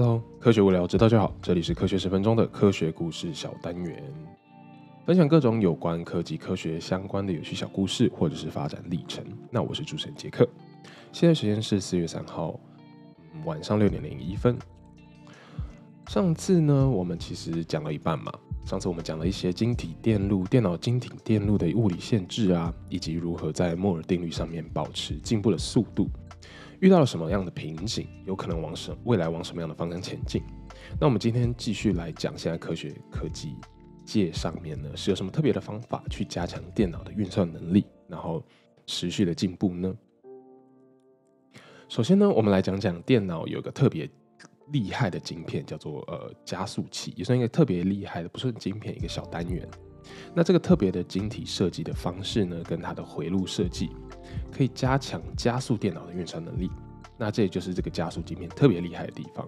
Hello，科学无聊知道就好，这里是科学十分钟的科学故事小单元，分享各种有关科技科学相关的有趣小故事或者是发展历程。那我是主持人杰克，现在时间是四月三号晚上六点零一分。上次呢，我们其实讲了一半嘛。上次我们讲了一些晶体电路、电脑晶体电路的物理限制啊，以及如何在摩尔定律上面保持进步的速度。遇到了什么样的瓶颈？有可能往什未来往什么样的方向前进？那我们今天继续来讲，现在科学科技界上面呢，是有什么特别的方法去加强电脑的运算能力，然后持续的进步呢？首先呢，我们来讲讲电脑有个特别。厉害的晶片叫做呃加速器，也算一个特别厉害的，不是晶片，一个小单元。那这个特别的晶体设计的方式呢，跟它的回路设计，可以加强加速电脑的运算能力。那这也就是这个加速晶片特别厉害的地方。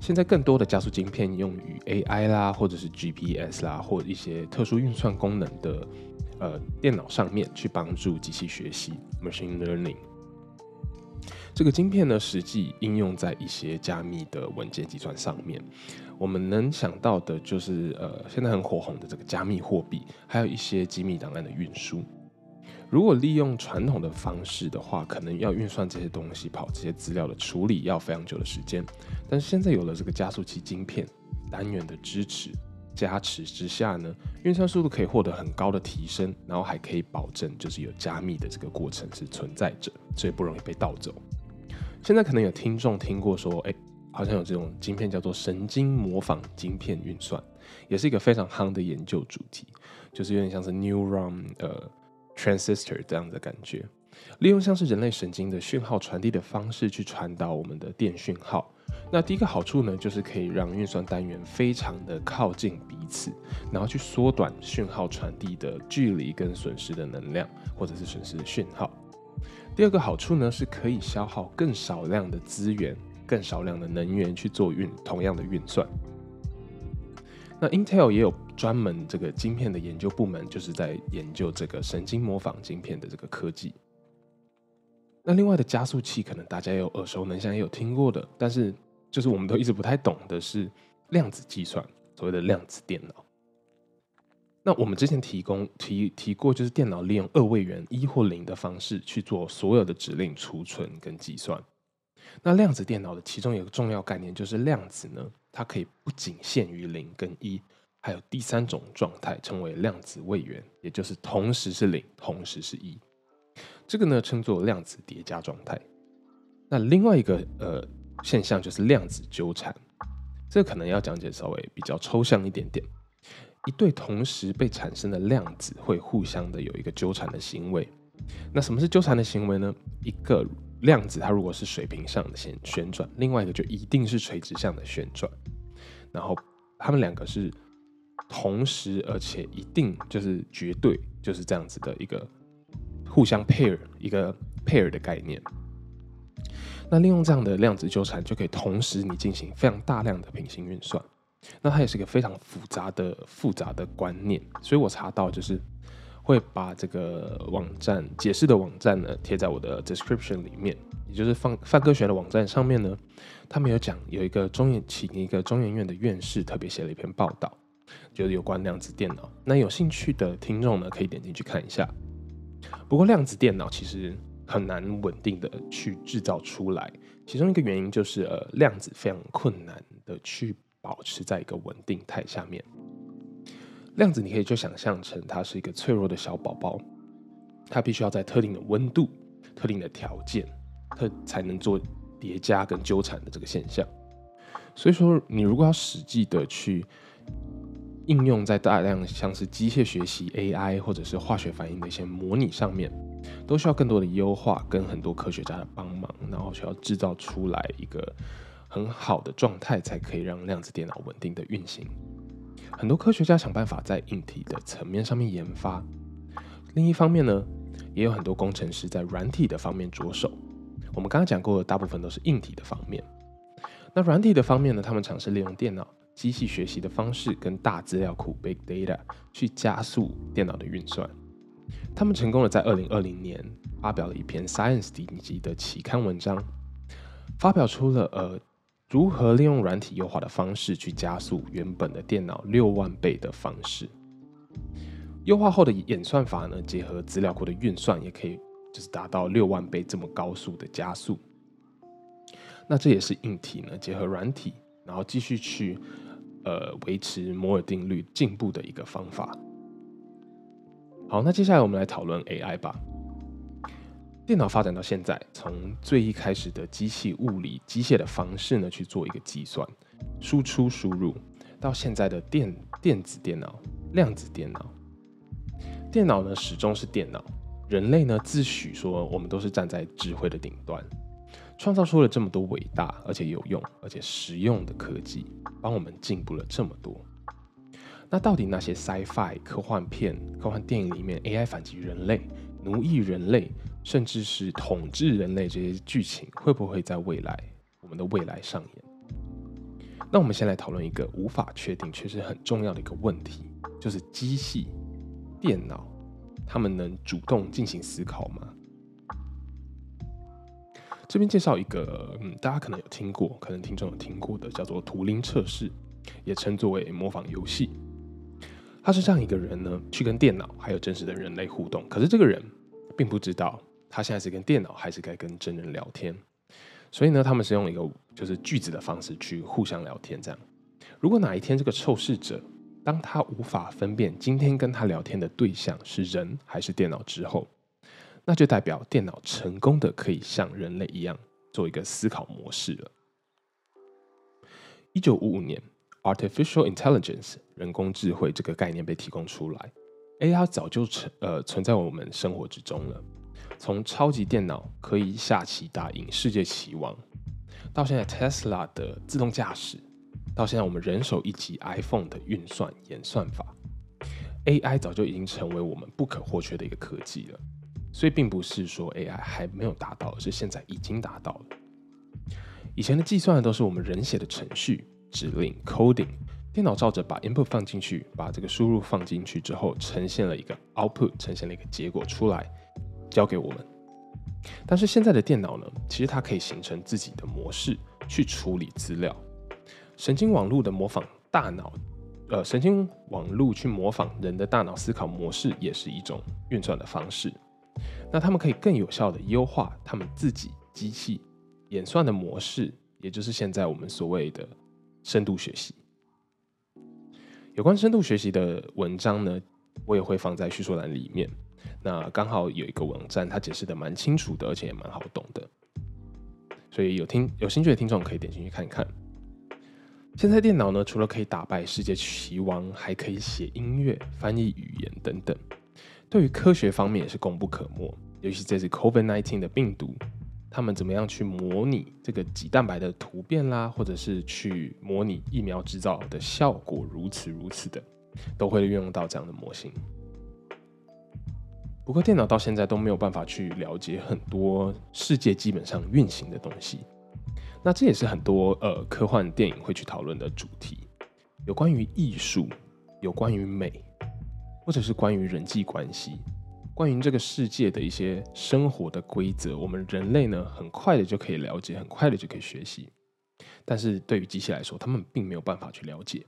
现在更多的加速晶片用于 AI 啦，或者是 GPS 啦，或一些特殊运算功能的呃电脑上面，去帮助机器学习 （machine learning）。这个晶片呢，实际应用在一些加密的文件计算上面。我们能想到的就是，呃，现在很火红的这个加密货币，还有一些机密档案的运输。如果利用传统的方式的话，可能要运算这些东西、跑这些资料的处理要非常久的时间。但是现在有了这个加速器晶片单元的支持加持之下呢，运算速度可以获得很高的提升，然后还可以保证就是有加密的这个过程是存在着，所以不容易被盗走。现在可能有听众听过说，哎，好像有这种晶片叫做神经模仿晶片运算，也是一个非常夯的研究主题，就是有点像是 neuron 呃 transistor 这样的感觉，利用像是人类神经的讯号传递的方式去传导我们的电讯号。那第一个好处呢，就是可以让运算单元非常的靠近彼此，然后去缩短讯号传递的距离跟损失的能量，或者是损失的讯号。第二个好处呢，是可以消耗更少量的资源、更少量的能源去做运同样的运算。那 Intel 也有专门这个晶片的研究部门，就是在研究这个神经模仿晶片的这个科技。那另外的加速器，可能大家有耳熟能详，也有听过的，但是就是我们都一直不太懂的是量子计算，所谓的量子电脑。那我们之前提供提提过，就是电脑利用二位元一或零的方式去做所有的指令储存跟计算。那量子电脑的其中有个重要概念，就是量子呢，它可以不仅限于零跟一，还有第三种状态，称为量子位元，也就是同时是零，同时是一。这个呢称作量子叠加状态。那另外一个呃现象就是量子纠缠，这可能要讲解稍微比较抽象一点点。一对同时被产生的量子会互相的有一个纠缠的行为。那什么是纠缠的行为呢？一个量子它如果是水平上的旋旋转，另外一个就一定是垂直向的旋转。然后它们两个是同时，而且一定就是绝对就是这样子的一个互相 pair 一个 pair 的概念。那利用这样的量子纠缠，就可以同时你进行非常大量的平行运算。那它也是一个非常复杂的复杂的观念，所以我查到就是会把这个网站解释的网站呢贴在我的 description 里面，也就是范范科学的网站上面呢，他们有讲有一个中研请一个中研院的院士特别写了一篇报道，就是有关量子电脑。那有兴趣的听众呢可以点进去看一下。不过量子电脑其实很难稳定的去制造出来，其中一个原因就是呃量子非常困难的去。保持在一个稳定态下面，量子你可以就想象成它是一个脆弱的小宝宝，它必须要在特定的温度、特定的条件，它才能做叠加跟纠缠的这个现象。所以说，你如果要实际的去应用在大量像是机械学习、AI 或者是化学反应的一些模拟上面，都需要更多的优化跟很多科学家的帮忙，然后需要制造出来一个。很好的状态才可以让量子电脑稳定的运行。很多科学家想办法在硬体的层面上面研发，另一方面呢，也有很多工程师在软体的方面着手。我们刚刚讲过的大部分都是硬体的方面。那软体的方面呢，他们尝试利用电脑机器学习的方式跟大资料库 （big data） 去加速电脑的运算。他们成功的在二零二零年发表了一篇 Science 顶级的期刊文章，发表出了呃。如何利用软体优化的方式去加速原本的电脑六万倍的方式。优化后的演算法呢，结合资料库的运算，也可以就是达到六万倍这么高速的加速。那这也是硬体呢结合软体，然后继续去呃维持摩尔定律进步的一个方法。好，那接下来我们来讨论 AI 吧。电脑发展到现在，从最一开始的机器物理机械的方式呢去做一个计算、输出、输入，到现在的电电子电脑、量子电脑。电脑呢始终是电脑，人类呢自诩说我们都是站在智慧的顶端，创造出了这么多伟大而且有用而且实用的科技，帮我们进步了这么多。那到底那些 sci-fi 科幻片、科幻电影里面 AI 反击人类、奴役人类，甚至是统治人类这些剧情，会不会在未来我们的未来上演？那我们先来讨论一个无法确定却是很重要的一个问题，就是机器。电脑，他们能主动进行思考吗？这边介绍一个，嗯，大家可能有听过，可能听众有听过的，叫做图灵测试，也称作为模仿游戏。他是这样一个人呢，去跟电脑还有真实的人类互动，可是这个人并不知道他现在是跟电脑还是该跟真人聊天，所以呢，他们是用一个就是句子的方式去互相聊天。这样，如果哪一天这个受试者，当他无法分辨今天跟他聊天的对象是人还是电脑之后，那就代表电脑成功的可以像人类一样做一个思考模式了。一九五五年，artificial intelligence 人工智慧这个概念被提供出来，AI 早就存呃存在我们生活之中了。从超级电脑可以下棋打赢世界棋王，到现在 Tesla 的自动驾驶。到现在，我们人手一机 iPhone 的运算演算法，AI 早就已经成为我们不可或缺的一个科技了。所以，并不是说 AI 还没有达到，而是现在已经达到了。以前的计算都是我们人写的程序指令 coding，电脑照着把 input 放进去，把这个输入放进去之后，呈现了一个 output，呈现了一个结果出来，交给我们。但是现在的电脑呢，其实它可以形成自己的模式去处理资料。神经网络的模仿大脑，呃，神经网络去模仿人的大脑思考模式，也是一种运算的方式。那他们可以更有效的优化他们自己机器演算的模式，也就是现在我们所谓的深度学习。有关深度学习的文章呢，我也会放在叙述栏里面。那刚好有一个网站，它解释的蛮清楚的，而且也蛮好懂的，所以有听有兴趣的听众可以点进去看看。现在电脑呢，除了可以打败世界棋王，还可以写音乐、翻译语言等等。对于科学方面也是功不可没。尤其这次 COVID-19 的病毒，他们怎么样去模拟这个脊蛋白的突变啦，或者是去模拟疫苗制造的效果，如此如此的，都会运用到这样的模型。不过电脑到现在都没有办法去了解很多世界基本上运行的东西。那这也是很多呃科幻电影会去讨论的主题，有关于艺术，有关于美，或者是关于人际关系，关于这个世界的一些生活的规则，我们人类呢很快的就可以了解，很快的就可以学习。但是对于机器来说，他们并没有办法去了解。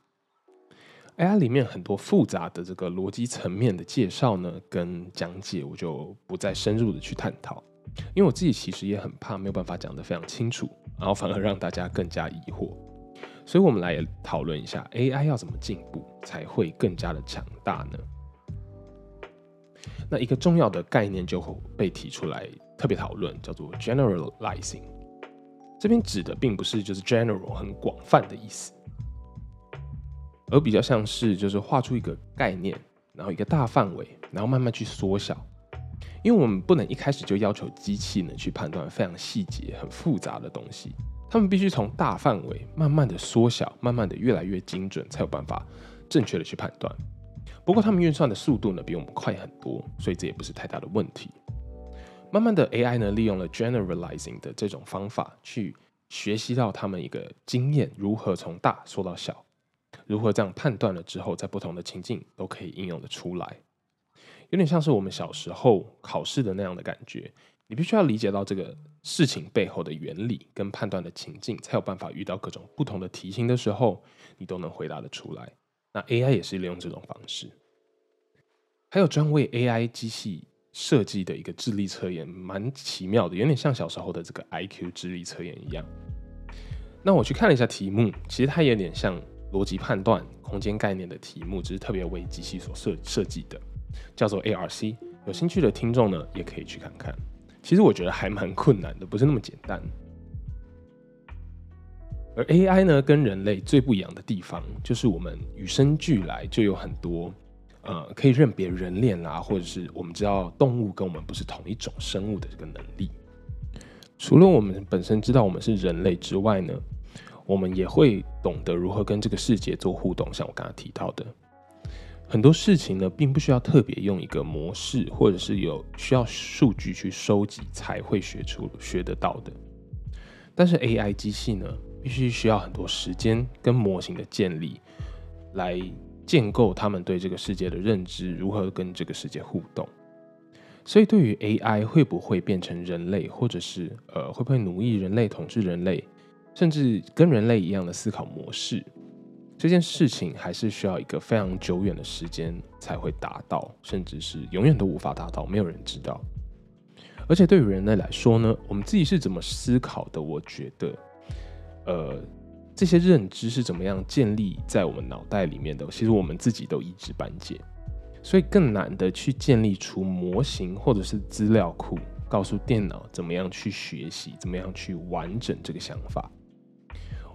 AI 里面很多复杂的这个逻辑层面的介绍呢，跟讲解，我就不再深入的去探讨。因为我自己其实也很怕没有办法讲得非常清楚，然后反而让大家更加疑惑，所以我们来讨论一下 AI 要怎么进步才会更加的强大呢？那一个重要的概念就会被提出来特别讨论，叫做 generalizing。这边指的并不是就是 general 很广泛的意思，而比较像是就是画出一个概念，然后一个大范围，然后慢慢去缩小。因为我们不能一开始就要求机器呢去判断非常细节、很复杂的东西，他们必须从大范围慢慢的缩小，慢慢的越来越精准，才有办法正确的去判断。不过他们运算的速度呢比我们快很多，所以这也不是太大的问题。慢慢的 AI 呢利用了 generalizing 的这种方法去学习到他们一个经验，如何从大缩到小，如何这样判断了之后，在不同的情境都可以应用的出来。有点像是我们小时候考试的那样的感觉，你必须要理解到这个事情背后的原理跟判断的情境，才有办法遇到各种不同的题型的时候，你都能回答的出来。那 AI 也是利用这种方式。还有专为 AI 机器设计的一个智力测验，蛮奇妙的，有点像小时候的这个 IQ 智力测验一样。那我去看了一下题目，其实它也有点像逻辑判断、空间概念的题目，只是特别为机器所设设计的，叫做 ARC。有兴趣的听众呢，也可以去看看。其实我觉得还蛮困难的，不是那么简单。而 AI 呢，跟人类最不一样的地方，就是我们与生俱来就有很多。呃，可以认别人脸啊，或者是我们知道动物跟我们不是同一种生物的这个能力。除了我们本身知道我们是人类之外呢，我们也会懂得如何跟这个世界做互动。像我刚刚提到的，很多事情呢，并不需要特别用一个模式，或者是有需要数据去收集才会学出学得到的。但是 AI 机器呢，必须需要很多时间跟模型的建立来。建构他们对这个世界的认知，如何跟这个世界互动。所以，对于 AI 会不会变成人类，或者是呃会不会奴役人类、统治人类，甚至跟人类一样的思考模式，这件事情还是需要一个非常久远的时间才会达到，甚至是永远都无法达到，没有人知道。而且，对于人类来说呢，我们自己是怎么思考的？我觉得，呃。这些认知是怎么样建立在我们脑袋里面的？其实我们自己都一知半解，所以更难的去建立出模型或者是资料库，告诉电脑怎么样去学习，怎么样去完整这个想法。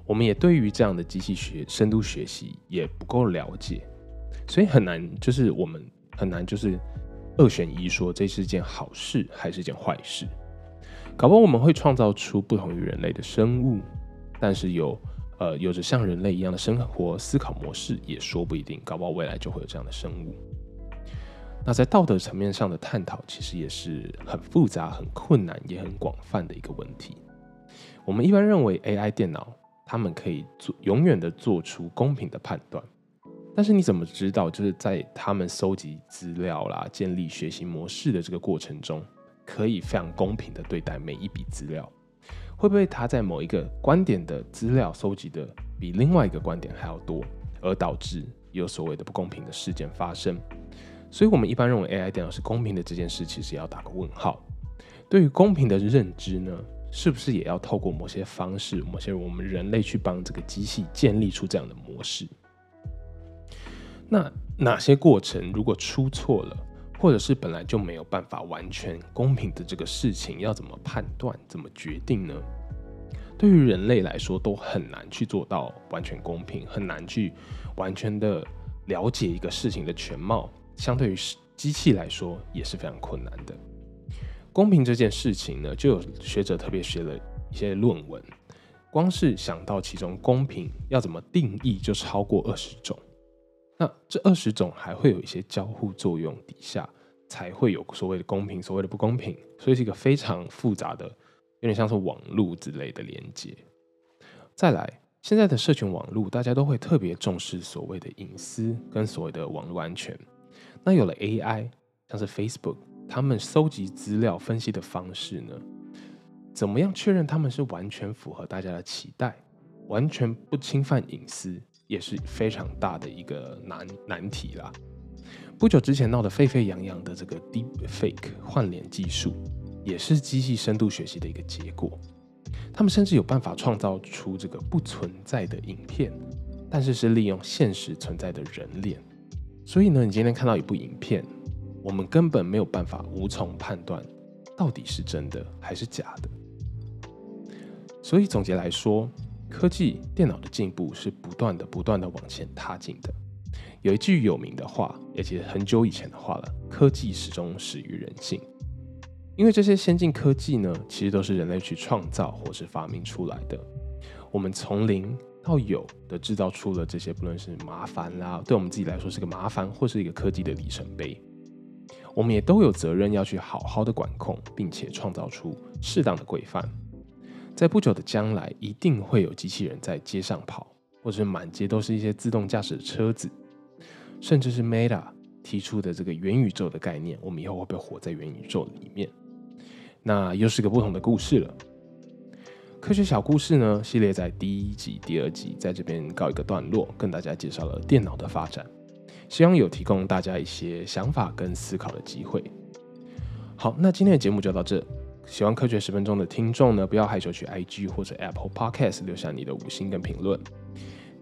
我们也对于这样的机器学深度学习也不够了解，所以很难，就是我们很难就是二选一，说这是件好事还是件坏事。搞不好我们会创造出不同于人类的生物，但是有。呃，有着像人类一样的生活思考模式，也说不一定，搞不好未来就会有这样的生物。那在道德层面上的探讨，其实也是很复杂、很困难、也很广泛的一个问题。我们一般认为 AI 电脑，他们可以做永远的做出公平的判断，但是你怎么知道，就是在他们搜集资料啦、建立学习模式的这个过程中，可以非常公平的对待每一笔资料？会不会他在某一个观点的资料收集的比另外一个观点还要多，而导致有所谓的不公平的事件发生？所以，我们一般认为 AI 电脑是公平的这件事，其实也要打个问号。对于公平的认知呢，是不是也要透过某些方式、某些我们人类去帮这个机器建立出这样的模式？那哪些过程如果出错了？或者是本来就没有办法完全公平的这个事情，要怎么判断、怎么决定呢？对于人类来说，都很难去做到完全公平，很难去完全的了解一个事情的全貌。相对于机器来说，也是非常困难的。公平这件事情呢，就有学者特别写了一些论文，光是想到其中公平要怎么定义，就超过二十种。那这二十种还会有一些交互作用底下，才会有所谓的公平，所谓的不公平，所以是一个非常复杂的，有点像是网络之类的连接。再来，现在的社群网络，大家都会特别重视所谓的隐私跟所谓的网络安全。那有了 AI，像是 Facebook，他们搜集资料分析的方式呢，怎么样确认他们是完全符合大家的期待，完全不侵犯隐私？也是非常大的一个难难题啦。不久之前闹得沸沸扬扬的这个 Deep Fake 换脸技术，也是机器深度学习的一个结果。他们甚至有办法创造出这个不存在的影片，但是是利用现实存在的人脸。所以呢，你今天看到一部影片，我们根本没有办法无从判断到底是真的还是假的。所以总结来说。科技电脑的进步是不断的、不断的往前踏进的。有一句有名的话，也其实很久以前的话了：科技始终始于人性。因为这些先进科技呢，其实都是人类去创造或是发明出来的。我们从零到有的制造出了这些，不论是麻烦啦，对我们自己来说是个麻烦，或是一个科技的里程碑。我们也都有责任要去好好的管控，并且创造出适当的规范。在不久的将来，一定会有机器人在街上跑，或者满街都是一些自动驾驶的车子，甚至是 Meta 提出的这个元宇宙的概念，我们以后会不会活在元宇宙里面？那又是个不同的故事了。科学小故事呢，系列在第一集、第二集在这边告一个段落，跟大家介绍了电脑的发展，希望有提供大家一些想法跟思考的机会。好，那今天的节目就到这。喜欢科学十分钟的听众呢，不要害羞去 IG 或者 Apple Podcast 留下你的五星跟评论。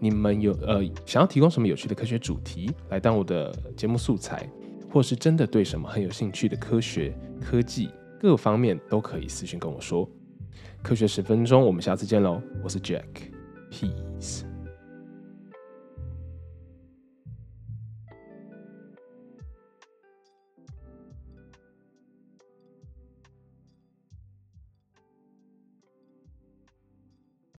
你们有呃想要提供什么有趣的科学主题来当我的节目素材，或是真的对什么很有兴趣的科学、科技各方面都可以私信跟我说。科学十分钟，我们下次见喽！我是 Jack，Peace。